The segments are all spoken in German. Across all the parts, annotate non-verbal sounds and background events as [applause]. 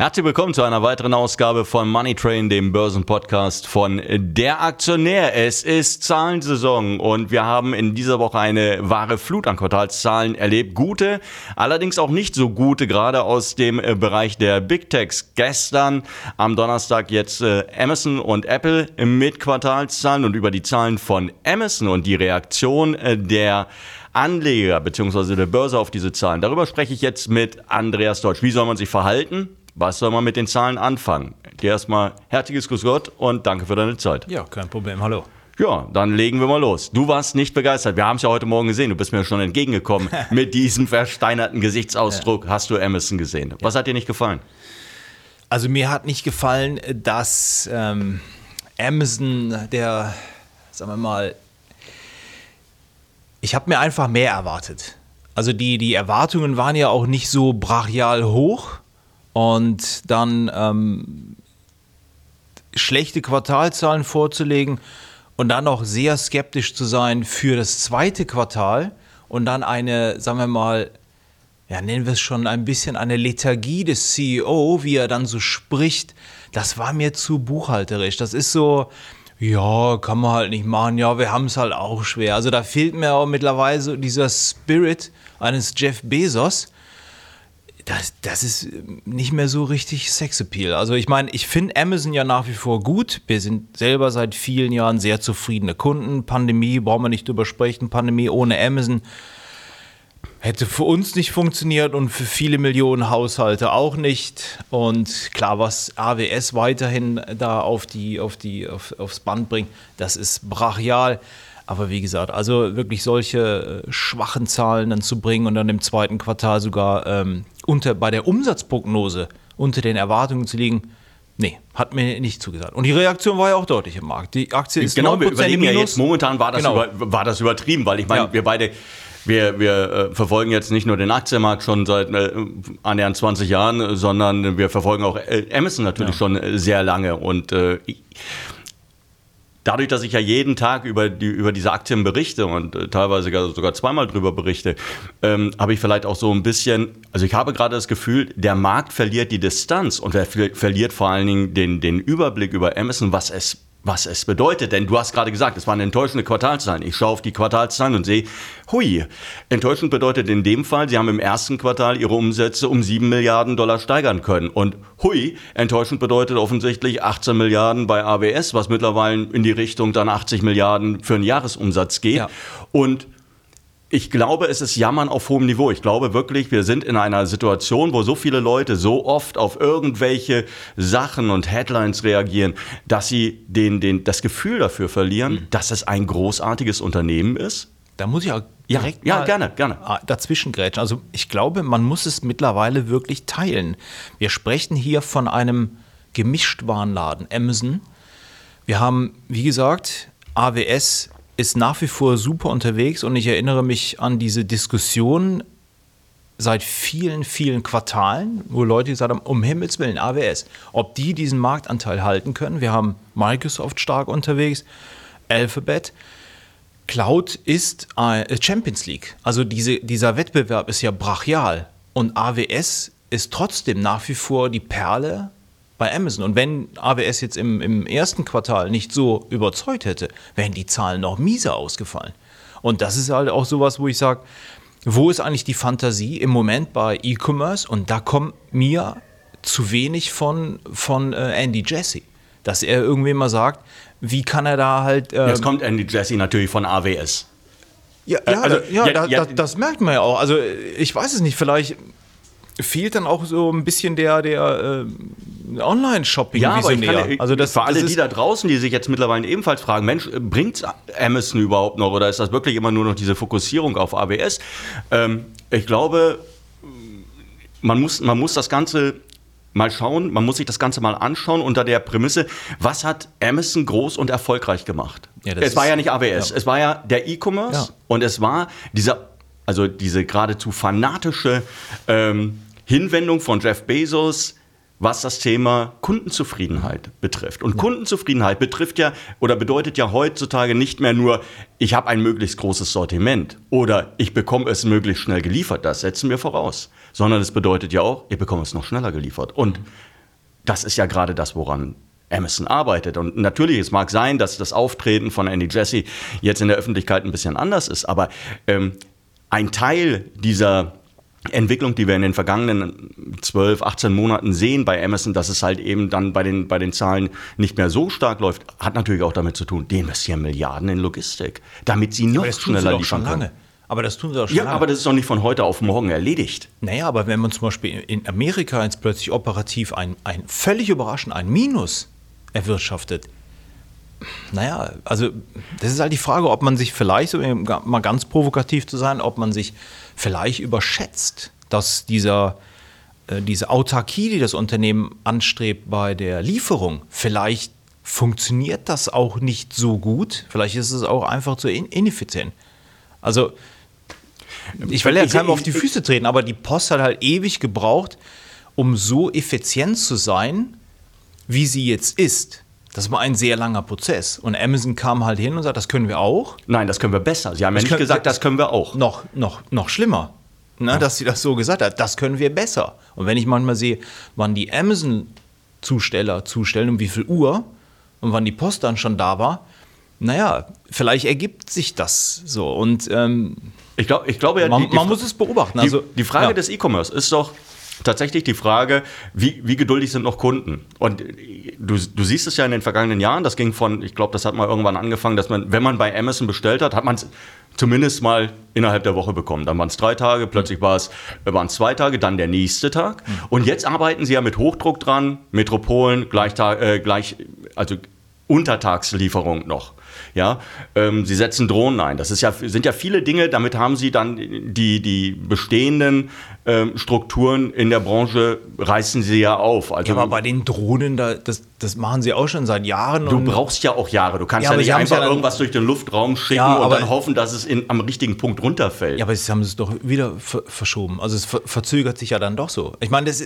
Herzlich willkommen zu einer weiteren Ausgabe von Money Train, dem Börsenpodcast von Der Aktionär. Es ist Zahlensaison und wir haben in dieser Woche eine wahre Flut an Quartalszahlen erlebt. Gute, allerdings auch nicht so gute, gerade aus dem äh, Bereich der Big Techs. Gestern am Donnerstag jetzt äh, Amazon und Apple mit Quartalszahlen und über die Zahlen von Amazon und die Reaktion äh, der Anleger bzw. der Börse auf diese Zahlen. Darüber spreche ich jetzt mit Andreas Deutsch. Wie soll man sich verhalten? Was soll man mit den Zahlen anfangen? Dir erstmal herzliches Grüß Gott und danke für deine Zeit. Ja, kein Problem. Hallo. Ja, dann legen wir mal los. Du warst nicht begeistert. Wir haben es ja heute Morgen gesehen. Du bist mir schon entgegengekommen. [laughs] Mit diesem versteinerten Gesichtsausdruck ja. hast du Amazon gesehen. Was hat dir nicht gefallen? Also mir hat nicht gefallen, dass ähm, Amazon, der, sagen wir mal, ich habe mir einfach mehr erwartet. Also die, die Erwartungen waren ja auch nicht so brachial hoch und dann ähm, schlechte Quartalzahlen vorzulegen und dann auch sehr skeptisch zu sein für das zweite Quartal und dann eine, sagen wir mal, ja, nennen wir es schon ein bisschen eine Lethargie des CEO, wie er dann so spricht, das war mir zu buchhalterisch. Das ist so, ja, kann man halt nicht machen, ja, wir haben es halt auch schwer. Also da fehlt mir auch mittlerweile dieser Spirit eines Jeff Bezos, das, das ist nicht mehr so richtig Sexappeal. Also ich meine, ich finde Amazon ja nach wie vor gut. Wir sind selber seit vielen Jahren sehr zufriedene Kunden. Pandemie, brauchen wir nicht drüber sprechen. Pandemie ohne Amazon hätte für uns nicht funktioniert und für viele Millionen Haushalte auch nicht. Und klar, was AWS weiterhin da auf die, auf die, auf, aufs Band bringt, das ist brachial. Aber wie gesagt, also wirklich solche äh, schwachen Zahlen dann zu bringen und dann im zweiten Quartal sogar ähm, unter, bei der Umsatzprognose unter den Erwartungen zu liegen, Nee, hat mir nicht zugesagt. Und die Reaktion war ja auch deutlich im Markt. Die Aktie ist genau, wir überlegen ja jetzt momentan war das, genau. über, war das übertrieben, weil ich meine, ja. wir beide wir, wir äh, verfolgen jetzt nicht nur den Aktienmarkt schon seit äh, annähernd 20 Jahren, sondern wir verfolgen auch äh, Amazon natürlich ja. schon äh, sehr lange. Und äh, dadurch, dass ich ja jeden Tag über, die, über diese Aktien berichte und äh, teilweise sogar zweimal drüber berichte, ähm, habe ich vielleicht auch so ein bisschen, also ich habe gerade das Gefühl, der Markt verliert die Distanz und er verliert vor allen Dingen den, den Überblick über Amazon, was es was es bedeutet. Denn du hast gerade gesagt, es waren enttäuschende Quartalszahlen. Ich schaue auf die Quartalszahlen und sehe, hui, enttäuschend bedeutet in dem Fall, sie haben im ersten Quartal ihre Umsätze um 7 Milliarden Dollar steigern können. Und hui, enttäuschend bedeutet offensichtlich 18 Milliarden bei AWS, was mittlerweile in die Richtung dann 80 Milliarden für einen Jahresumsatz geht. Ja. Und ich glaube, es ist Jammern auf hohem Niveau. Ich glaube wirklich, wir sind in einer Situation, wo so viele Leute so oft auf irgendwelche Sachen und Headlines reagieren, dass sie den, den, das Gefühl dafür verlieren, mhm. dass es ein großartiges Unternehmen ist. Da muss ich auch direkt ja, ja gerne, gerne. dazwischen grätschen. Also ich glaube, man muss es mittlerweile wirklich teilen. Wir sprechen hier von einem Gemischtwarenladen, Amazon. Wir haben, wie gesagt, AWS ist nach wie vor super unterwegs und ich erinnere mich an diese Diskussion seit vielen, vielen Quartalen, wo Leute gesagt haben, um Himmels Willen, AWS, ob die diesen Marktanteil halten können. Wir haben Microsoft stark unterwegs, Alphabet. Cloud ist äh, Champions League. Also diese, dieser Wettbewerb ist ja brachial. Und AWS ist trotzdem nach wie vor die Perle bei Amazon. Und wenn AWS jetzt im, im ersten Quartal nicht so überzeugt hätte, wären die Zahlen noch mieser ausgefallen. Und das ist halt auch sowas, wo ich sage, wo ist eigentlich die Fantasie im Moment bei E-Commerce? Und da kommt mir zu wenig von, von äh, Andy Jassy. Dass er irgendwie mal sagt, wie kann er da halt. Ähm, Jetzt kommt Andy Jassy natürlich von AWS. Ja, ja, also, ja, ja, da, ja, das merkt man ja auch. Also ich weiß es nicht, vielleicht fehlt dann auch so ein bisschen der, der äh, Online-Shopping. Ja, aber ich kann, also das, für alle das die da draußen, die sich jetzt mittlerweile ebenfalls fragen, Mensch, bringt Amazon überhaupt noch oder ist das wirklich immer nur noch diese Fokussierung auf AWS? Ähm, ich glaube, man muss, man muss das Ganze mal schauen, man muss sich das Ganze mal anschauen unter der Prämisse, was hat Amazon groß und erfolgreich gemacht? Ja, es war ja nicht AWS, ja. es war ja der E-Commerce ja. und es war dieser, also diese geradezu fanatische ähm, Hinwendung von Jeff Bezos was das Thema Kundenzufriedenheit betrifft. Und. Kundenzufriedenheit betrifft ja oder bedeutet ja heutzutage nicht mehr nur, ich habe ein möglichst großes Sortiment oder ich bekomme es möglichst schnell geliefert, das setzen wir voraus, sondern es bedeutet ja auch, ich bekomme es noch schneller geliefert. Und das ist ja gerade das, woran Amazon arbeitet. Und natürlich, es mag sein, dass das Auftreten von Andy Jesse jetzt in der Öffentlichkeit ein bisschen anders ist, aber ähm, ein Teil dieser Entwicklung, die wir in den vergangenen 12, 18 Monaten sehen bei Amazon, dass es halt eben dann bei den, bei den Zahlen nicht mehr so stark läuft, hat natürlich auch damit zu tun, die investieren Milliarden in Logistik, damit sie noch schneller liefern können. Aber das tun sie auch schon. Ja, lange. aber das ist doch nicht von heute auf morgen erledigt. Naja, aber wenn man zum Beispiel in Amerika jetzt plötzlich operativ ein, ein völlig überraschend ein Minus erwirtschaftet, naja, also das ist halt die Frage, ob man sich vielleicht, um mal ganz provokativ zu sein, ob man sich vielleicht überschätzt, dass dieser, äh, diese Autarkie, die das Unternehmen anstrebt bei der Lieferung, vielleicht funktioniert das auch nicht so gut. Vielleicht ist es auch einfach zu ineffizient. Also, ich will ja keinem auf die Füße treten, aber die Post hat halt ewig gebraucht, um so effizient zu sein, wie sie jetzt ist. Das war ein sehr langer Prozess. Und Amazon kam halt hin und sagt, das können wir auch. Nein, das können wir besser. Sie haben das ja nicht können, gesagt, das können wir auch. Noch, noch, noch schlimmer, ne, ja. dass sie das so gesagt hat. Das können wir besser. Und wenn ich manchmal sehe, wann die Amazon-Zusteller zustellen, um wie viel Uhr und wann die Post dann schon da war, naja, vielleicht ergibt sich das so. Und ähm, ich, glaub, ich glaube ja, man, die, die man muss es beobachten. Also, die, die Frage ja. des E-Commerce ist doch, tatsächlich die Frage, wie, wie geduldig sind noch Kunden? Und du, du siehst es ja in den vergangenen Jahren, das ging von, ich glaube, das hat mal irgendwann angefangen, dass man, wenn man bei Amazon bestellt hat, hat man es zumindest mal innerhalb der Woche bekommen. Dann waren es drei Tage, plötzlich war es, waren es zwei Tage, dann der nächste Tag. Und jetzt arbeiten sie ja mit Hochdruck dran, Metropolen, Gleichtag, äh, gleich, also Untertagslieferung noch. Ja, ähm, sie setzen Drohnen ein. Das ist ja, sind ja viele Dinge. Damit haben sie dann die, die bestehenden ähm, Strukturen in der Branche reißen sie ja auf. Also, ja, aber bei den Drohnen, da, das, das machen sie auch schon seit Jahren. Du brauchst ja auch Jahre. Du kannst ja, ja nicht einfach ja irgendwas durch den Luftraum schicken ja, und dann hoffen, dass es in, am richtigen Punkt runterfällt. Ja, aber sie haben es doch wieder ver verschoben. Also es ver verzögert sich ja dann doch so. Ich meine, das,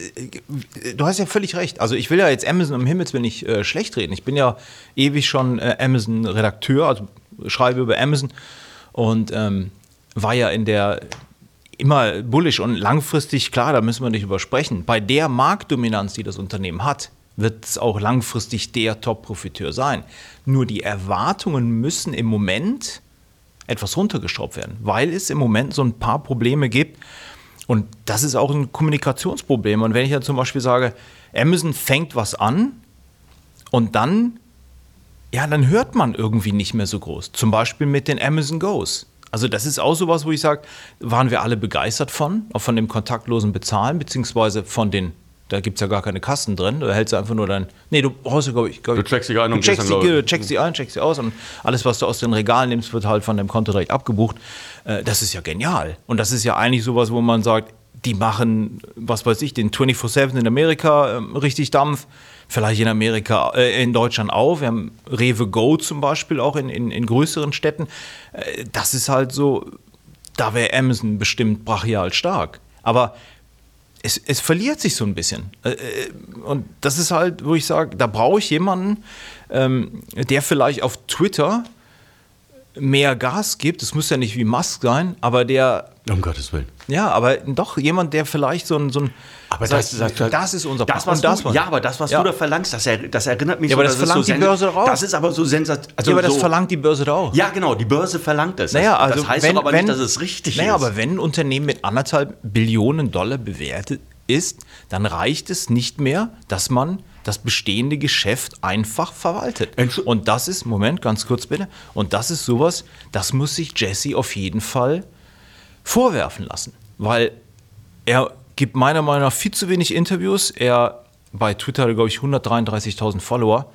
du hast ja völlig recht. Also ich will ja jetzt Amazon um Himmels Willen nicht äh, schlecht reden. Ich bin ja ewig schon äh, Amazon-Redakteur, also schreibe über Amazon und ähm, war ja in der immer bullish und langfristig, klar, da müssen wir nicht übersprechen. Bei der Marktdominanz, die das Unternehmen hat, wird es auch langfristig der Top-Profiteur sein. Nur die Erwartungen müssen im Moment etwas runtergeschraubt werden, weil es im Moment so ein paar Probleme gibt. Und das ist auch ein Kommunikationsproblem. Und wenn ich ja zum Beispiel sage, Amazon fängt was an und dann, ja, dann hört man irgendwie nicht mehr so groß. Zum Beispiel mit den Amazon Goes. Also das ist auch sowas, wo ich sage, waren wir alle begeistert von, auch von dem kontaktlosen Bezahlen, beziehungsweise von den, da gibt es ja gar keine Kassen drin, da hältst du einfach nur dein, nee, du brauchst glaube ich, glaub, du checkst sie ein und checkst, sie, du checkst sie ein, checkst sie aus und alles, was du aus den Regalen nimmst, wird halt von dem Konto direkt abgebucht. Äh, das ist ja genial. Und das ist ja eigentlich sowas, wo man sagt, die machen, was weiß ich, den 24-7 in Amerika äh, richtig Dampf vielleicht in Amerika, äh, in Deutschland auch. Wir haben Rewe Go zum Beispiel auch in, in, in größeren Städten. Äh, das ist halt so, da wäre Amazon bestimmt brachial stark. Aber es, es verliert sich so ein bisschen. Äh, äh und das ist halt, wo ich sage, da brauche ich jemanden, ähm, der vielleicht auf Twitter mehr Gas gibt. Es muss ja nicht wie Musk sein, aber der. Um Gottes Willen. Ja, aber doch jemand, der vielleicht so ein. So ein aber das, das, das, das, ist unser das, was das, du, Ja, aber das, was ja. du da verlangst, das, er, das erinnert mich ja, so, aber das verlangt so die Börse auch. Das ist aber so sensationell. Also ja, aber so, das verlangt die Börse auch. Ja, genau, die Börse verlangt es. Naja, also das heißt wenn, aber wenn, nicht, dass es richtig naja, ist. Naja, aber wenn ein Unternehmen mit anderthalb Billionen Dollar bewertet ist, dann reicht es nicht mehr, dass man das bestehende Geschäft einfach verwaltet. Und das ist, Moment, ganz kurz bitte, und das ist sowas, das muss sich Jesse auf jeden Fall vorwerfen lassen, weil er gibt meiner Meinung nach viel zu wenig Interviews. Er bei Twitter, glaube ich, 133.000 Follower.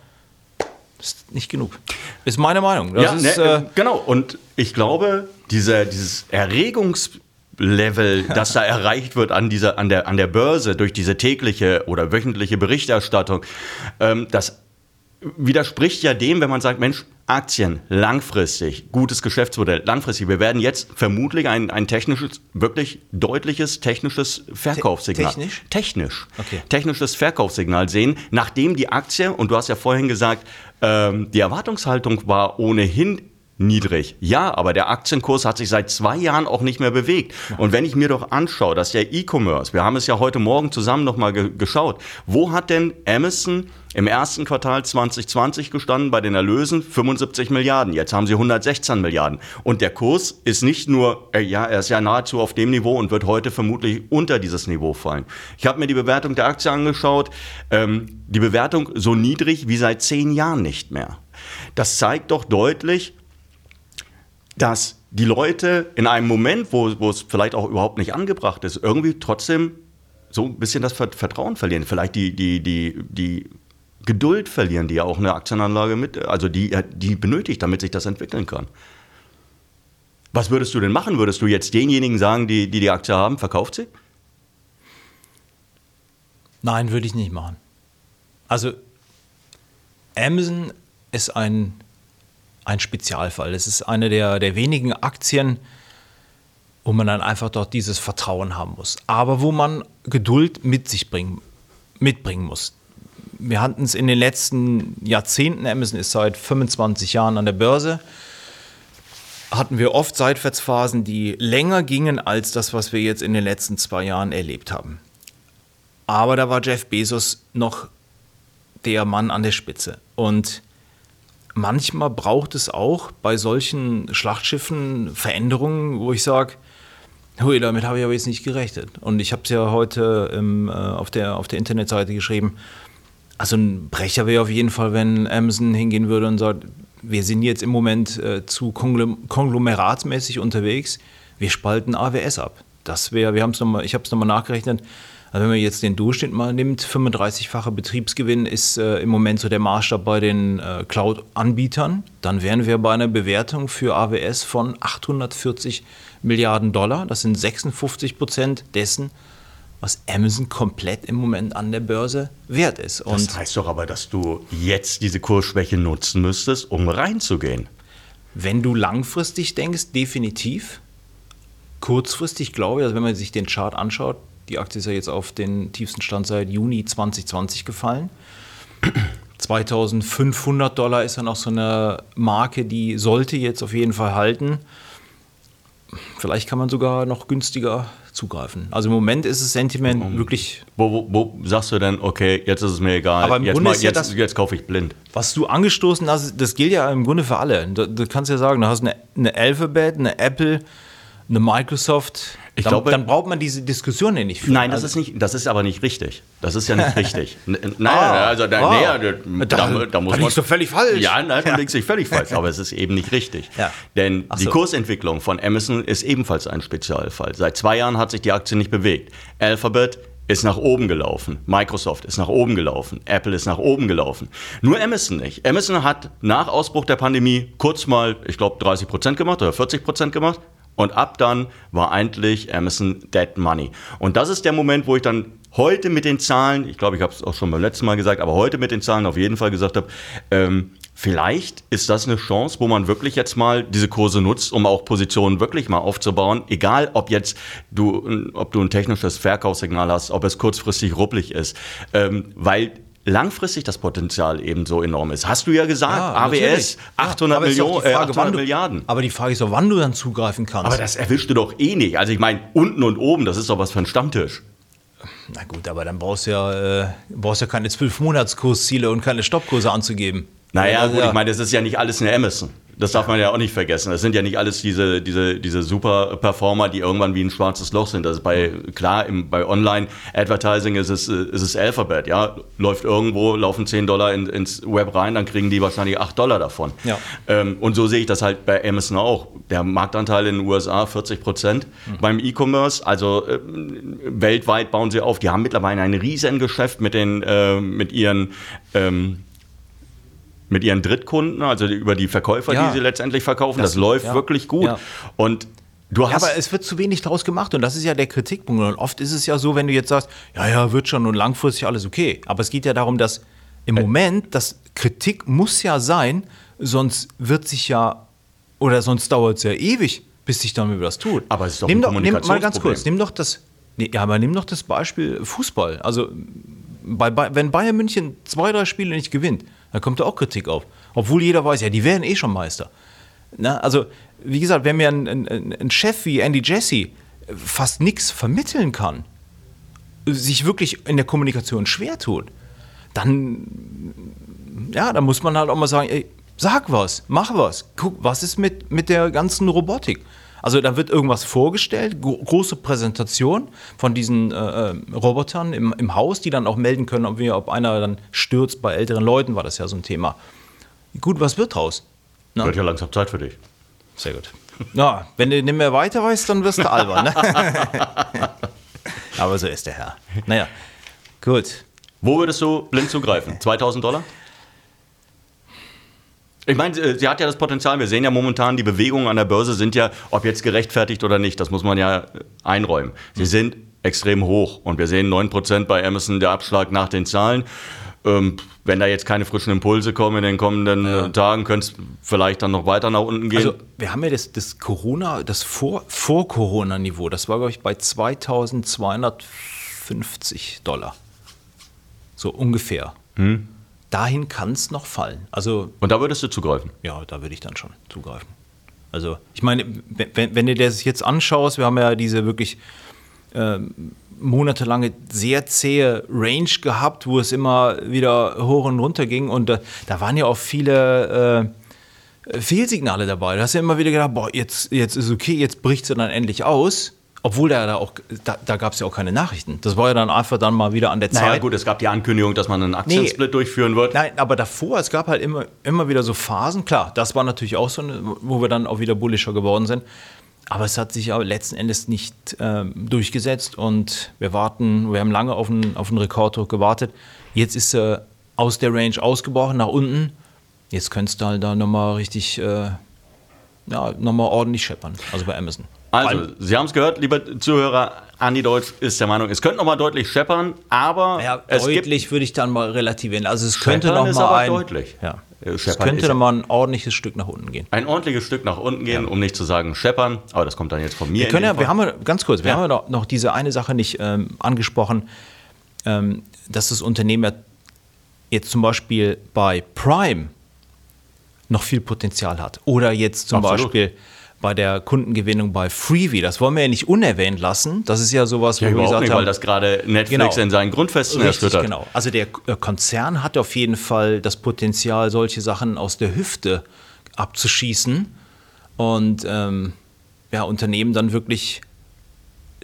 Ist nicht genug. Ist meine Meinung. Das ja, ist, ne, äh, genau. Und ich glaube, diese, dieses Erregungs Level, [laughs] das da erreicht wird an, dieser, an, der, an der Börse durch diese tägliche oder wöchentliche Berichterstattung, ähm, das widerspricht ja dem, wenn man sagt, Mensch, Aktien langfristig, gutes Geschäftsmodell, langfristig. Wir werden jetzt vermutlich ein, ein technisches, wirklich deutliches technisches Verkaufssignal. technisch? Technisch. Okay. Technisches Verkaufssignal sehen, nachdem die Aktie, und du hast ja vorhin gesagt, ähm, die Erwartungshaltung war ohnehin niedrig. Ja, aber der Aktienkurs hat sich seit zwei Jahren auch nicht mehr bewegt. Und wenn ich mir doch anschaue, dass der E-Commerce, wir haben es ja heute Morgen zusammen nochmal ge geschaut, wo hat denn Amazon im ersten Quartal 2020 gestanden bei den Erlösen 75 Milliarden. Jetzt haben sie 116 Milliarden. Und der Kurs ist nicht nur, äh, ja, er ist ja nahezu auf dem Niveau und wird heute vermutlich unter dieses Niveau fallen. Ich habe mir die Bewertung der Aktie angeschaut. Ähm, die Bewertung so niedrig wie seit zehn Jahren nicht mehr. Das zeigt doch deutlich, dass die Leute in einem Moment, wo, es vielleicht auch überhaupt nicht angebracht ist, irgendwie trotzdem so ein bisschen das Vertrauen verlieren. Vielleicht die, die, die, die Geduld verlieren, die ja auch eine Aktienanlage mit, also die, die benötigt, damit sich das entwickeln kann. Was würdest du denn machen? Würdest du jetzt denjenigen sagen, die die, die Aktie haben, verkauft sie? Nein, würde ich nicht machen. Also Amazon ist ein ein Spezialfall. Es ist eine der, der wenigen Aktien, wo man dann einfach dort dieses Vertrauen haben muss. Aber wo man Geduld mit sich bringen, mitbringen muss. Wir hatten es in den letzten Jahrzehnten, Amazon ist seit 25 Jahren an der Börse, hatten wir oft Seitwärtsphasen, die länger gingen als das, was wir jetzt in den letzten zwei Jahren erlebt haben. Aber da war Jeff Bezos noch der Mann an der Spitze. Und manchmal braucht es auch bei solchen Schlachtschiffen Veränderungen, wo ich sage, hui, damit habe ich aber jetzt nicht gerechnet. Und ich habe es ja heute im, äh, auf, der, auf der Internetseite geschrieben. Also ein Brecher wäre auf jeden Fall, wenn Amazon hingehen würde und sagt, wir sind jetzt im Moment äh, zu konglomeratsmäßig unterwegs, wir spalten AWS ab. Das wäre, wir haben es nochmal, ich habe es nochmal nachgerechnet, also wenn man jetzt den Durchschnitt mal nimmt, 35-facher Betriebsgewinn ist äh, im Moment so der Maßstab bei den äh, Cloud-Anbietern. Dann wären wir bei einer Bewertung für AWS von 840 Milliarden Dollar. Das sind 56 Prozent dessen, was Amazon komplett im Moment an der Börse wert ist. Und das heißt doch aber, dass du jetzt diese Kursschwäche nutzen müsstest, um reinzugehen. Wenn du langfristig denkst, definitiv. Kurzfristig glaube ich, also wenn man sich den Chart anschaut, die Aktie ist ja jetzt auf den tiefsten Stand seit Juni 2020 gefallen. [clears throat] 2500 Dollar ist dann auch so eine Marke, die sollte jetzt auf jeden Fall halten. Vielleicht kann man sogar noch günstiger zugreifen. Also im Moment ist das Sentiment um, wirklich. Wo, wo, wo, sagst du denn, okay, jetzt ist es mir egal, aber im jetzt, Grunde mal, ist ja jetzt, das, jetzt kaufe ich blind. Was du angestoßen hast, das gilt ja im Grunde für alle. Du, du kannst ja sagen, du hast eine, eine Alphabet, eine Apple, eine Microsoft. Ich dann, glaube, dann braucht man diese Diskussion ja nicht führen. Nein, das also ist nicht, das ist aber nicht richtig. Das ist ja nicht [laughs] richtig. Nein, ah, also da, ah, nee, da, da, da, muss da man. du völlig falsch. Ja, nein, du liegst nicht völlig [laughs] falsch, aber es ist eben nicht richtig. Ja. Denn Ach die so. Kursentwicklung von Amazon ist ebenfalls ein Spezialfall. Seit zwei Jahren hat sich die Aktie nicht bewegt. Alphabet ist nach oben gelaufen. Microsoft ist nach oben gelaufen. Apple ist nach oben gelaufen. Nur Amazon nicht. Amazon hat nach Ausbruch der Pandemie kurz mal, ich glaube, 30 Prozent gemacht oder 40 Prozent gemacht. Und ab dann war eigentlich Amazon Dead Money. Und das ist der Moment, wo ich dann heute mit den Zahlen, ich glaube, ich habe es auch schon beim letzten Mal gesagt, aber heute mit den Zahlen auf jeden Fall gesagt habe, ähm, vielleicht ist das eine Chance, wo man wirklich jetzt mal diese Kurse nutzt, um auch Positionen wirklich mal aufzubauen. Egal, ob jetzt du, ob du ein technisches Verkaufssignal hast, ob es kurzfristig rupplig ist. Ähm, weil langfristig das Potenzial eben so enorm ist. Hast du ja gesagt, Ja, AWS natürlich. 800, aber ist doch Millionen, Frage, 800 wann du- Milliarden. Aber die Frage ist doch, wann du dann zugreifen kannst. Aber das erwischst du doch eh nicht. Also ich meine, unten und oben, das ist doch was für ein Stammtisch. Na gut, aber dann brauchst du ja, äh, brauchst ja keine zwölf Monatskursziele und keine Stoppkurse anzugeben. Naja, Ja, gut, ja. ich meine, das ist ja nicht alles eine Amazon. Das darf man ja auch nicht vergessen. Das sind ja nicht alles diese, diese, diese super Performer, die irgendwann wie ein schwarzes Loch sind. Ist bei, klar, im, bei Online-Advertising ist es, äh, ist es Alphabet, ja. Läuft irgendwo, laufen 10 Dollar in, ins Web rein, dann kriegen die wahrscheinlich 8 Dollar davon. Ja. Ähm, und so sehe ich das halt bei Amazon auch. Der Marktanteil in den USA 40 Prozent beim E-Commerce, also äh, weltweit bauen sie auf. Die haben mittlerweile ein riesen Geschäft mit den, äh, mit ihren, ähm, mit ihren Drittkunden, also über die Verkäufer, Ja. die sie letztendlich verkaufen. Das, Das- läuft ja. wirklich gut. Ja. Und du Ja, hast. aber es wird zu wenig draus gemacht und das ist ja der Kritikpunkt. Und oft ist es ja so, wenn du jetzt sagst, ja, ja, wird schon und langfristig alles okay. Aber es geht ja darum, dass im Moment, das Kritik muss ja sein, sonst wird sich ja, oder sonst dauert es ja ewig, bis sich dann wieder was tut. Aber es ist doch nimm ein doch, nimm, mal ganz kurz, nimm doch das, nee, ja, aber nimm doch das Beispiel Fußball. Also, bei, bei, wenn Bayern München zwei, drei Spiele nicht gewinnt, dann kommt da auch Kritik auf. Obwohl jeder weiß, ja, die werden eh schon Meister. Na, also, wie gesagt, wenn mir ein, ein, ein Chef wie Andy Jesse fast nichts vermitteln kann, sich wirklich in der Kommunikation schwer tut, dann, ja, dann muss man halt auch mal sagen, ey, sag was, mach was, guck, was ist mit, mit der ganzen Robotik? Also da wird irgendwas vorgestellt, gro große Präsentation von diesen äh, äh, Robotern im, im Haus, die dann auch melden können, ob, wir, ob einer dann stürzt. Bei älteren Leuten war das ja so ein Thema. Gut, was wird draus? Na? Wird ja langsam Zeit für dich. Sehr gut. Na, wenn du nicht mehr weiter weißt, dann wirst du albern. Ne? [laughs] Aber so ist der Herr. Naja, gut. Wo würdest du blind zugreifen? 2000 Dollar? Ich meine, äh, sie hat ja das Potenzial. Wir sehen ja momentan, die Bewegungen an der Börse sind ja, ob jetzt gerechtfertigt oder nicht, das muss man ja äh, einräumen. Sie sind extrem hoch und wir sehen 9% bei Amazon der Abschlag nach den Zahlen. Ähm, wenn da jetzt keine frischen Impulse kommen in den kommenden äh, Tagen, könnte es vielleicht dann noch weiter nach unten gehen. Also wir haben ja das, das Corona, das vor, vor das war, glaube ich, bei 2250 Dollar. So ungefähr. Dahin kann es noch fallen. Also und da würdest du zugreifen. ja, da würde ich dann schon zugreifen. Also, ich meine, wenn, wenn du dir das jetzt anschaust, wir haben ja diese wirklich ähm, monatelange, sehr zähe Range gehabt, wo es immer wieder hoch und runter ging und da, da waren ja auch viele äh, Fehlsignale dabei. Du hast ja immer wieder gedacht, boah, jetzt, jetzt ist okay, jetzt bricht sie dann endlich aus. Obwohl da, auch, da, da gab es ja auch keine Nachrichten. Das war ja dann einfach dann mal wieder an der Naja, Zeit. gut, es gab die Ankündigung, dass man einen Aktiensplit durchführen wird. Nein, aber davor, es gab halt immer, immer wieder so Phasen. Klar, das war natürlich auch so, eine, wo wir dann auch wieder bullischer geworden sind. Aber es hat sich ja letzten Endes nicht ähm, durchgesetzt und wir warten, wir haben lange auf einen, auf einen Rekorddruck gewartet. Jetzt ist er aus der Range ausgebrochen nach unten. Jetzt könntest du halt da nochmal richtig, äh, ja, nochmal ordentlich scheppern. Also bei Amazon. Also, Sie haben es gehört, liebe Zuhörer, Andi Deutsch ist der Meinung, es könnte noch mal deutlich scheppern, aber Ja, es deutlich würde ich dann mal relativieren. Also es könnte Scheppern noch ist mal aber ein, deutlich. Ja, Äh, es Scheppern könnte ist- noch mal ein ordentliches Stück nach unten gehen. ein ordentliches Stück nach unten gehen, um nicht zu sagen scheppern, aber das kommt dann jetzt von mir. Wir können ja, wir haben ja, ganz kurz, wir Ja. haben ja noch, noch diese eine Sache nicht ähm, angesprochen, ähm, dass das Unternehmen ja jetzt zum Beispiel bei Prime noch viel Potenzial hat. Oder jetzt zum Absolut. Beispiel bei der Kundengewinnung bei Freebie. Das wollen wir ja nicht unerwähnt lassen. Das ist ja sowas, ja, wo wir gesagt nicht, haben, weil das gerade Netflix Genau. in seinen Grundfesten Richtig, erschüttert. genau. Also der äh, Konzern hat auf jeden Fall das Potenzial, solche Sachen aus der Hüfte abzuschießen und ähm, ja, Unternehmen dann wirklich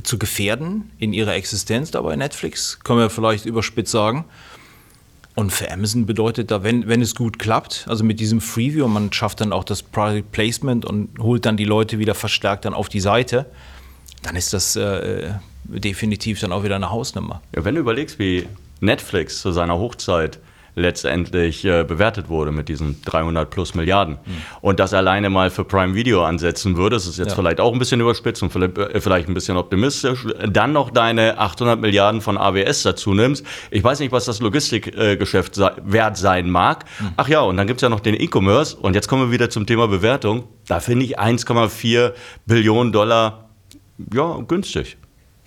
zu gefährden in ihrer Existenz da bei Netflix, können wir vielleicht überspitzt sagen. Und für Amazon bedeutet da, wenn, wenn es gut klappt, also mit diesem Freeview, man schafft dann auch das Product Placement und holt dann die Leute wieder verstärkt dann auf die Seite, dann ist das äh, definitiv dann auch wieder eine Hausnummer. Ja, wenn du überlegst, wie Netflix zu seiner Hochzeit letztendlich äh, bewertet wurde mit diesen 300 plus Milliarden und das alleine mal für Prime Video ansetzen würde, das ist jetzt Ja. vielleicht auch ein bisschen überspitzt und vielleicht, äh, vielleicht ein bisschen optimistisch, dann noch deine 800 Milliarden von AWS dazu nimmst. Ich weiß nicht, was das Logistikgeschäft sei, wert sein mag. Ach ja, und dann gibt es ja noch den E-Commerce und jetzt kommen wir wieder zum Thema Bewertung. Da finde ich 1,4 Billionen Dollar ja, günstig.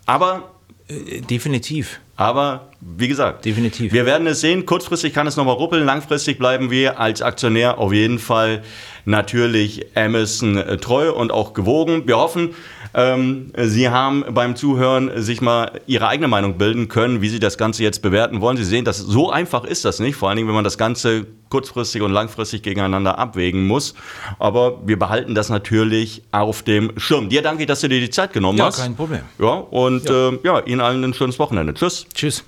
Aber Äh, Definitiv. Aber wie gesagt, Definitiv. Wir werden es sehen. Kurzfristig kann es nochmal ruppeln. Langfristig bleiben wir als Aktionär auf jeden Fall natürlich Amazon äh, treu und auch gewogen. Wir hoffen, ähm, Sie haben beim Zuhören sich mal Ihre eigene Meinung bilden können, wie Sie das Ganze jetzt bewerten wollen. Sie sehen, dass so einfach ist das nicht. Vor allen Dingen, wenn man das Ganze kurzfristig und langfristig gegeneinander abwägen muss. Aber wir behalten das natürlich auf dem Schirm. Dir danke ich, dass du dir die Zeit genommen Ja, hast. kein Problem. Ja, und ja, äh, ja Ihnen allen ein schönes Wochenende. Tschüss. Tschüss.